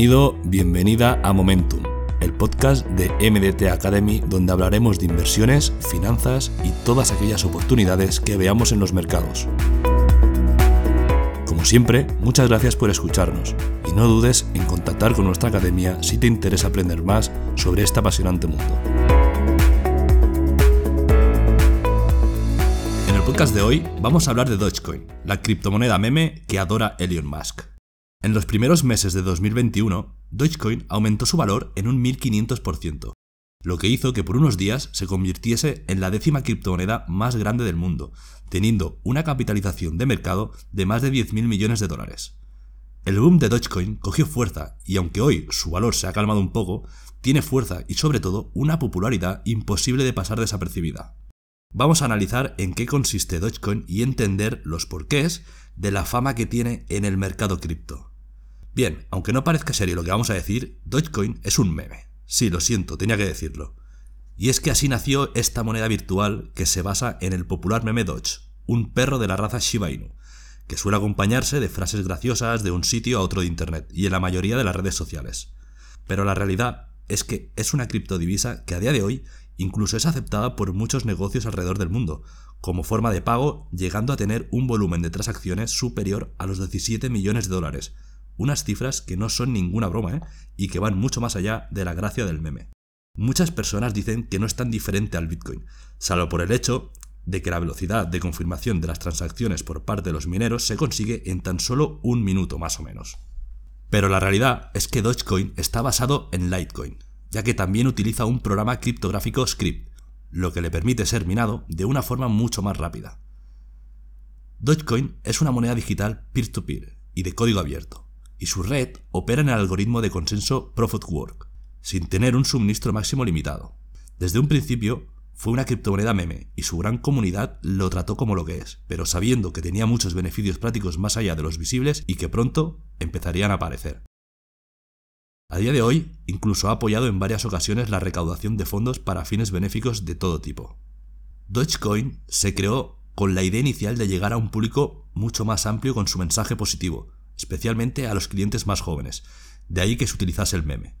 Bienvenido, bienvenida a Momentum, el podcast de MDT Academy donde hablaremos de inversiones, finanzas y todas aquellas oportunidades que veamos en los mercados. Como siempre, muchas gracias por escucharnos y no dudes en contactar con nuestra academia si te interesa aprender más sobre este apasionante mundo. En el podcast de hoy vamos a hablar de Dogecoin, la criptomoneda meme que adora Elon Musk. En los primeros meses de 2021, Dogecoin aumentó su valor en un 1500%, lo que hizo que por unos días se convirtiese en la décima criptomoneda más grande del mundo, teniendo una capitalización de mercado de más de 10.000 millones de dólares. El boom de Dogecoin cogió fuerza y aunque hoy su valor se ha calmado un poco, tiene fuerza y sobre todo una popularidad imposible de pasar desapercibida. Vamos a analizar en qué consiste Dogecoin y entender los porqués de la fama que tiene en el mercado cripto. Bien, aunque no parezca serio lo que vamos a decir, Dogecoin es un meme. Sí, lo siento, tenía que decirlo. Y es que así nació esta moneda virtual que se basa en el popular meme Doge, un perro de la raza Shiba Inu, que suele acompañarse de frases graciosas de un sitio a otro de Internet y en la mayoría de las redes sociales. Pero la realidad es que es una criptodivisa que a día de hoy incluso es aceptada por muchos negocios alrededor del mundo, como forma de pago, llegando a tener un volumen de transacciones superior a los 17 millones de dólares, unas cifras que no son ninguna broma ¿eh? y que van mucho más allá de la gracia del meme. Muchas personas dicen que no es tan diferente al Bitcoin, salvo por el hecho de que la velocidad de confirmación de las transacciones por parte de los mineros se consigue en tan solo un minuto más o menos. Pero la realidad es que Dogecoin está basado en Litecoin, ya que también utiliza un programa criptográfico Script, lo que le permite ser minado de una forma mucho más rápida. Dogecoin es una moneda digital peer to -peer y de código abierto, y su red opera en el algoritmo de consenso Proof of Work, sin tener un suministro máximo limitado. Desde un principio fue una criptomoneda meme y su gran comunidad lo trató como lo que es, pero sabiendo que tenía muchos beneficios prácticos más allá de los visibles y que pronto empezarían a aparecer. A día de hoy, incluso ha apoyado en varias ocasiones la recaudación de fondos para fines benéficos de todo tipo. Dogecoin se creó con la idea inicial de llegar a un público mucho más amplio con su mensaje positivo, especialmente a los clientes más jóvenes, de ahí que se utilizase el meme.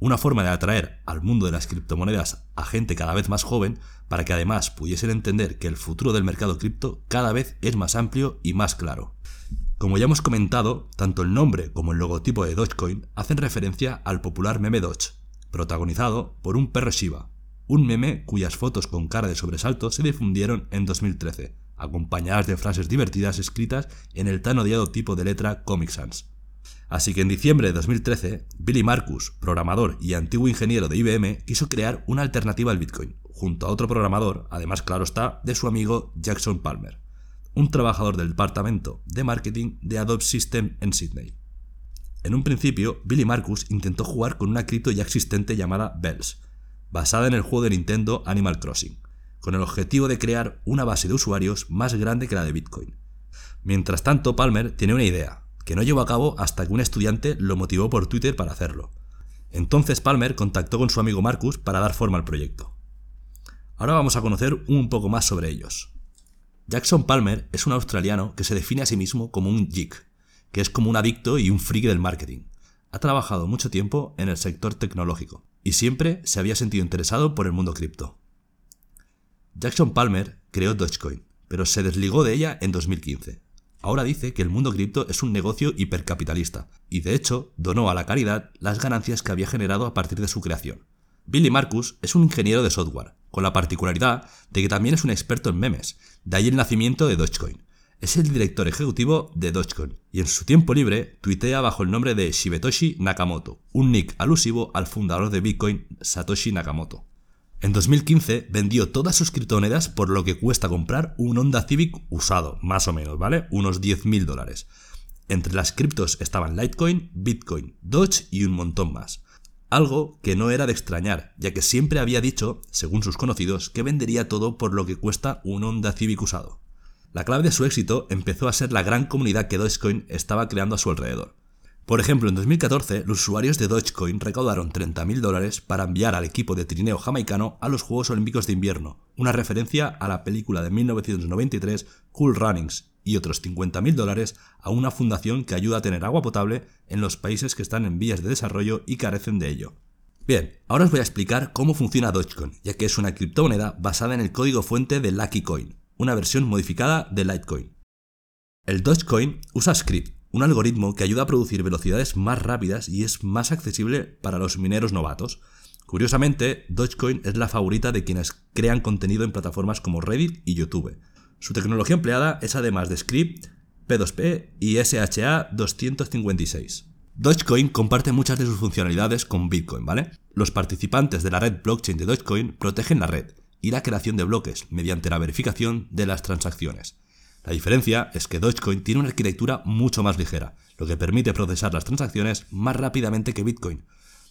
Una forma de atraer al mundo de las criptomonedas a gente cada vez más joven para que además pudiesen entender que el futuro del mercado cripto cada vez es más amplio y más claro. Como ya hemos comentado, tanto el nombre como el logotipo de Dogecoin hacen referencia al popular meme Doge, protagonizado por un perro Shiba, un meme cuyas fotos con cara de sobresalto se difundieron en 2013, acompañadas de frases divertidas escritas en el tan odiado tipo de letra Comic Sans. Así que en diciembre de 2013, Billy Marcus, programador y antiguo ingeniero de IBM, quiso crear una alternativa al Bitcoin, junto a otro programador, además claro está, de su amigo Jackson Palmer, un trabajador del departamento de marketing de Adobe System en Sydney. En un principio, Billy Marcus intentó jugar con una cripto ya existente llamada Bells, basada en el juego de Nintendo Animal Crossing, con el objetivo de crear una base de usuarios más grande que la de Bitcoin. Mientras tanto, Palmer tiene una idea, que no llevó a cabo hasta que un estudiante lo motivó por Twitter para hacerlo. Entonces Palmer contactó con su amigo Marcus para dar forma al proyecto. Ahora vamos a conocer un poco más sobre ellos. Jackson Palmer es un australiano que se define a sí mismo como un geek, que es como un adicto y un friki del marketing. Ha trabajado mucho tiempo en el sector tecnológico y siempre se había sentido interesado por el mundo cripto. Jackson Palmer creó Dogecoin, pero se desligó de ella en 2015. Ahora dice que el mundo cripto es un negocio hipercapitalista, y de hecho donó a la caridad las ganancias que había generado a partir de su creación. Billy Marcus es un ingeniero de software, con la particularidad de que también es un experto en memes, de ahí el nacimiento de Dogecoin. Es el director ejecutivo de Dogecoin y en su tiempo libre tuitea bajo el nombre de Shibetoshi Nakamoto, un nick alusivo al fundador de Bitcoin, Satoshi Nakamoto. En 2015 vendió todas sus criptomonedas por lo que cuesta comprar un Honda Civic usado, más o menos, ¿vale? Unos 10.000 dólares. Entre las criptos estaban Litecoin, Bitcoin, Doge y un montón más. Algo que no era de extrañar, ya que siempre había dicho, según sus conocidos, que vendería todo por lo que cuesta un Honda Civic usado. La clave de su éxito empezó a ser la gran comunidad que Dogecoin estaba creando a su alrededor. Por ejemplo, en 2014, los usuarios de Dogecoin recaudaron 30.000 dólares para enviar al equipo de trineo jamaicano a los Juegos Olímpicos de Invierno, una referencia a la película de 1993 Cool Runnings, y otros 50.000 dólares a una fundación que ayuda a tener agua potable en los países que están en vías de desarrollo y carecen de ello. Bien, ahora os voy a explicar cómo funciona Dogecoin, ya que es una criptomoneda basada en el código fuente de Lucky Coin, una versión modificada de Litecoin. El Dogecoin usa Script, un algoritmo que ayuda a producir velocidades más rápidas y es más accesible para los mineros novatos. Curiosamente, Dogecoin es la favorita de quienes crean contenido en plataformas como Reddit y YouTube. Su tecnología empleada es además de Script, P2P y SHA-256. Dogecoin comparte muchas de sus funcionalidades con Bitcoin, ¿vale? Los participantes de la red blockchain de Dogecoin protegen la red y la creación de bloques mediante la verificación de las transacciones. La diferencia es que Dogecoin tiene una arquitectura mucho más ligera, lo que permite procesar las transacciones más rápidamente que Bitcoin.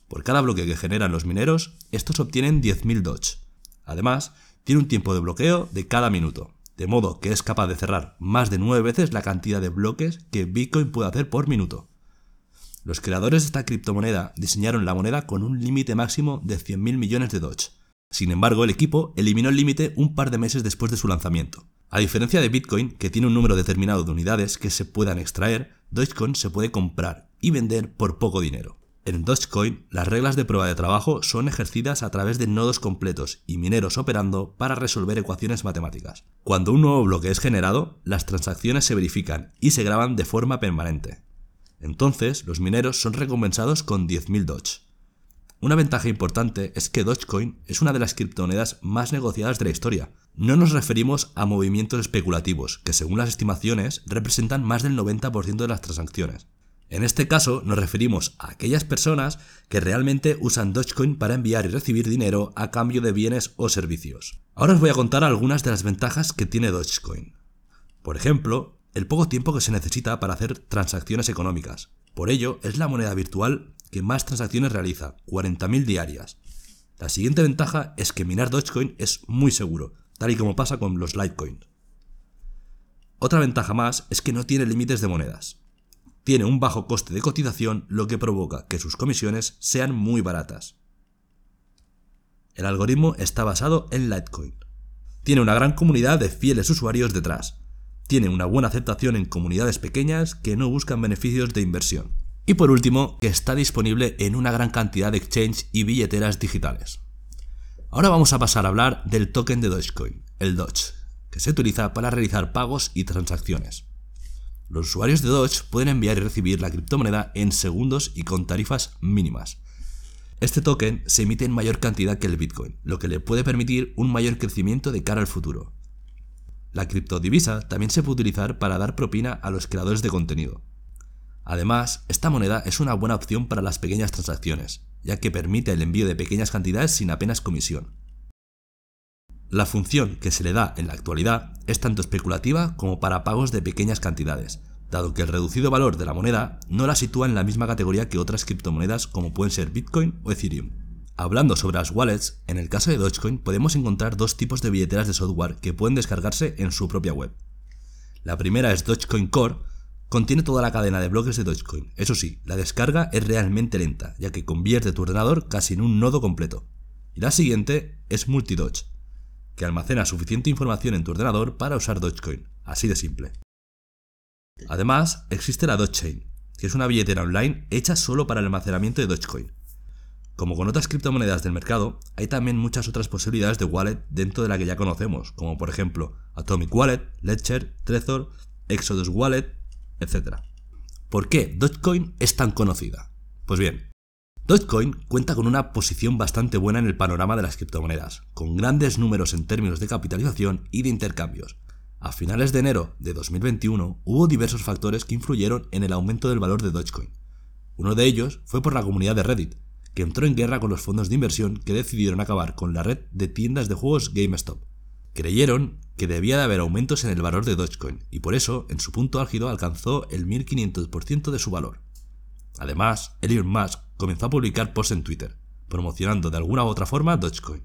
Por cada bloque que generan los mineros, estos obtienen 10.000 Doge. Además, tiene un tiempo de bloqueo de cada minuto, de modo que es capaz de cerrar más de 9 veces la cantidad de bloques que Bitcoin puede hacer por minuto. Los creadores de esta criptomoneda diseñaron la moneda con un límite máximo de 100.000 millones de Doge. Sin embargo, el equipo eliminó el límite un par de meses después de su lanzamiento. A diferencia de Bitcoin, que tiene un número determinado de unidades que se puedan extraer, Dogecoin se puede comprar y vender por poco dinero. En Dogecoin, las reglas de prueba de trabajo son ejercidas a través de nodos completos y mineros operando para resolver ecuaciones matemáticas. Cuando un nuevo bloque es generado, las transacciones se verifican y se graban de forma permanente. Entonces, los mineros son recompensados con 10.000 Doge. Una ventaja importante es que Dogecoin es una de las criptomonedas más negociadas de la historia. No nos referimos a movimientos especulativos, que según las estimaciones representan más del 90% de las transacciones. En este caso nos referimos a aquellas personas que realmente usan Dogecoin para enviar y recibir dinero a cambio de bienes o servicios. Ahora os voy a contar algunas de las ventajas que tiene Dogecoin. Por ejemplo, el poco tiempo que se necesita para hacer transacciones económicas. Por ello, es la moneda virtual que más transacciones realiza, 40.000 diarias. La siguiente ventaja es que minar Dogecoin es muy seguro, tal y como pasa con los Litecoin. Otra ventaja más es que no tiene límites de monedas. Tiene un bajo coste de cotización, lo que provoca que sus comisiones sean muy baratas. El algoritmo está basado en Litecoin. Tiene una gran comunidad de fieles usuarios detrás, tiene una buena aceptación en comunidades pequeñas que no buscan beneficios de inversión. Y por último, que está disponible en una gran cantidad de exchange y billeteras digitales. Ahora vamos a pasar a hablar del token de Dogecoin, el Doge, que se utiliza para realizar pagos y transacciones. Los usuarios de Doge pueden enviar y recibir la criptomoneda en segundos y con tarifas mínimas. Este token se emite en mayor cantidad que el Bitcoin, lo que le puede permitir un mayor crecimiento de cara al futuro. La criptodivisa también se puede utilizar para dar propina a los creadores de contenido. Además, esta moneda es una buena opción para las pequeñas transacciones, ya que permite el envío de pequeñas cantidades sin apenas comisión. La función que se le da en la actualidad es tanto especulativa como para pagos de pequeñas cantidades, dado que el reducido valor de la moneda no la sitúa en la misma categoría que otras criptomonedas como pueden ser Bitcoin o Ethereum. Hablando sobre las wallets, en el caso de Dogecoin podemos encontrar dos tipos de billeteras de software que pueden descargarse en su propia web. La primera es Dogecoin Core, contiene toda la cadena de bloques de Dogecoin. Eso sí, la descarga es realmente lenta, ya que convierte tu ordenador casi en un nodo completo. Y la siguiente es Multidoge, que almacena suficiente información en tu ordenador para usar Dogecoin, así de simple. Además, existe la Dogechain, que es una billetera online hecha solo para el almacenamiento de Dogecoin. Como con otras criptomonedas del mercado, hay también muchas otras posibilidades de wallet dentro de la que ya conocemos, como por ejemplo Atomic Wallet, Ledger, Trezor, Exodus Wallet, etc. ¿Por qué Dogecoin es tan conocida? Pues bien, Dogecoin cuenta con una posición bastante buena en el panorama de las criptomonedas, con grandes números en términos de capitalización y de intercambios. A finales de enero de 2021 hubo diversos factores que influyeron en el aumento del valor de Dogecoin. Uno de ellos fue por la comunidad de Reddit, que entró en guerra con los fondos de inversión que decidieron acabar con la red de tiendas de juegos GameStop. Creyeron que debía de haber aumentos en el valor de Dogecoin y por eso, en su punto álgido, alcanzó el 1500% de su valor. Además, Elon Musk comenzó a publicar posts en Twitter, promocionando de alguna u otra forma Dogecoin.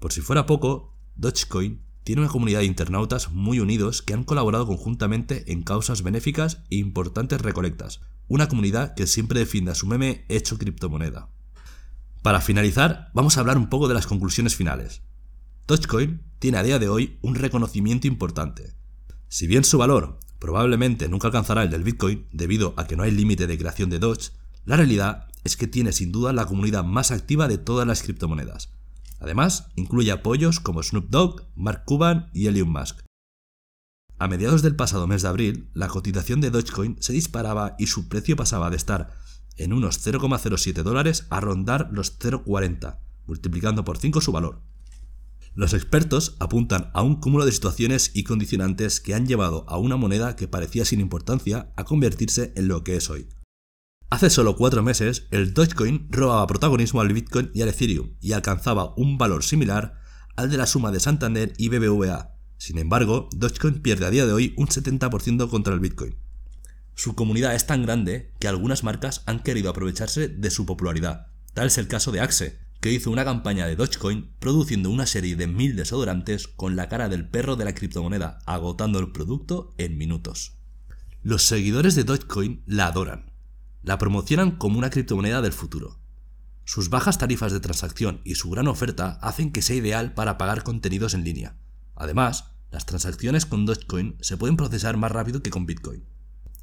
Por si fuera poco, Dogecoin tiene una comunidad de internautas muy unidos que han colaborado conjuntamente en causas benéficas e importantes recolectas, una comunidad que siempre defiende su meme hecho criptomoneda. Para finalizar, vamos a hablar un poco de las conclusiones finales. Dogecoin tiene a día de hoy un reconocimiento importante. Si bien su valor probablemente nunca alcanzará el del Bitcoin debido a que no hay límite de creación de Doge, la realidad es que tiene sin duda la comunidad más activa de todas las criptomonedas. Además, incluye apoyos como Snoop Dogg, Mark Cuban y Elon Musk. A mediados del pasado mes de abril, la cotización de Dogecoin se disparaba y su precio pasaba de estar en unos 0,07 dólares a rondar los 0,40, multiplicando por 5 su valor. Los expertos apuntan a un cúmulo de situaciones y condicionantes que han llevado a una moneda que parecía sin importancia a convertirse en lo que es hoy. Hace solo cuatro meses, el Dogecoin robaba protagonismo al Bitcoin y al Ethereum y alcanzaba un valor similar al de la suma de Santander y BBVA. Sin embargo, Dogecoin pierde a día de hoy un 70% contra el Bitcoin. Su comunidad es tan grande que algunas marcas han querido aprovecharse de su popularidad. Tal es el caso de Axe, que hizo una campaña de Dogecoin produciendo una serie de mil desodorantes con la cara del perro de la criptomoneda, agotando el producto en minutos. Los seguidores de Dogecoin la adoran. La promocionan como una criptomoneda del futuro. Sus bajas tarifas de transacción y su gran oferta hacen que sea ideal para pagar contenidos en línea. Además, las transacciones con Dogecoin se pueden procesar más rápido que con Bitcoin.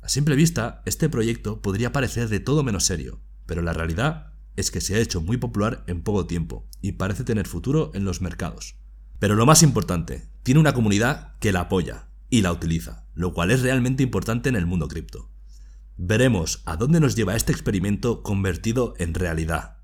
A simple vista, este proyecto podría parecer de todo menos serio, pero la realidad es que se ha hecho muy popular en poco tiempo y parece tener futuro en los mercados. Pero lo más importante, tiene una comunidad que la apoya y la utiliza, lo cual es realmente importante en el mundo cripto. Veremos a dónde nos lleva este experimento convertido en realidad.